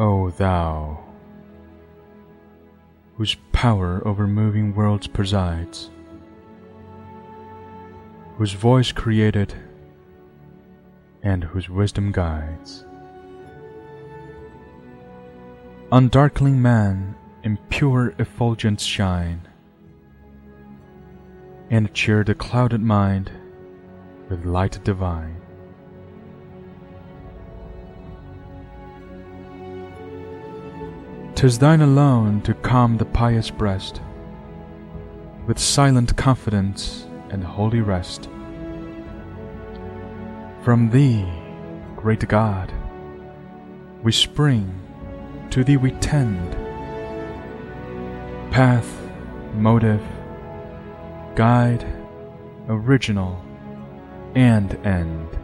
O Thou, whose power over moving worlds presides, whose voice created and whose wisdom guides. On darkling man in pure effulgence shine, and cheer the clouded mind with light divine. Tis thine alone to calm the pious breast with silent confidence and holy rest. From thee, great God, we spring, to thee we tend. Path, motive, guide, original, and end.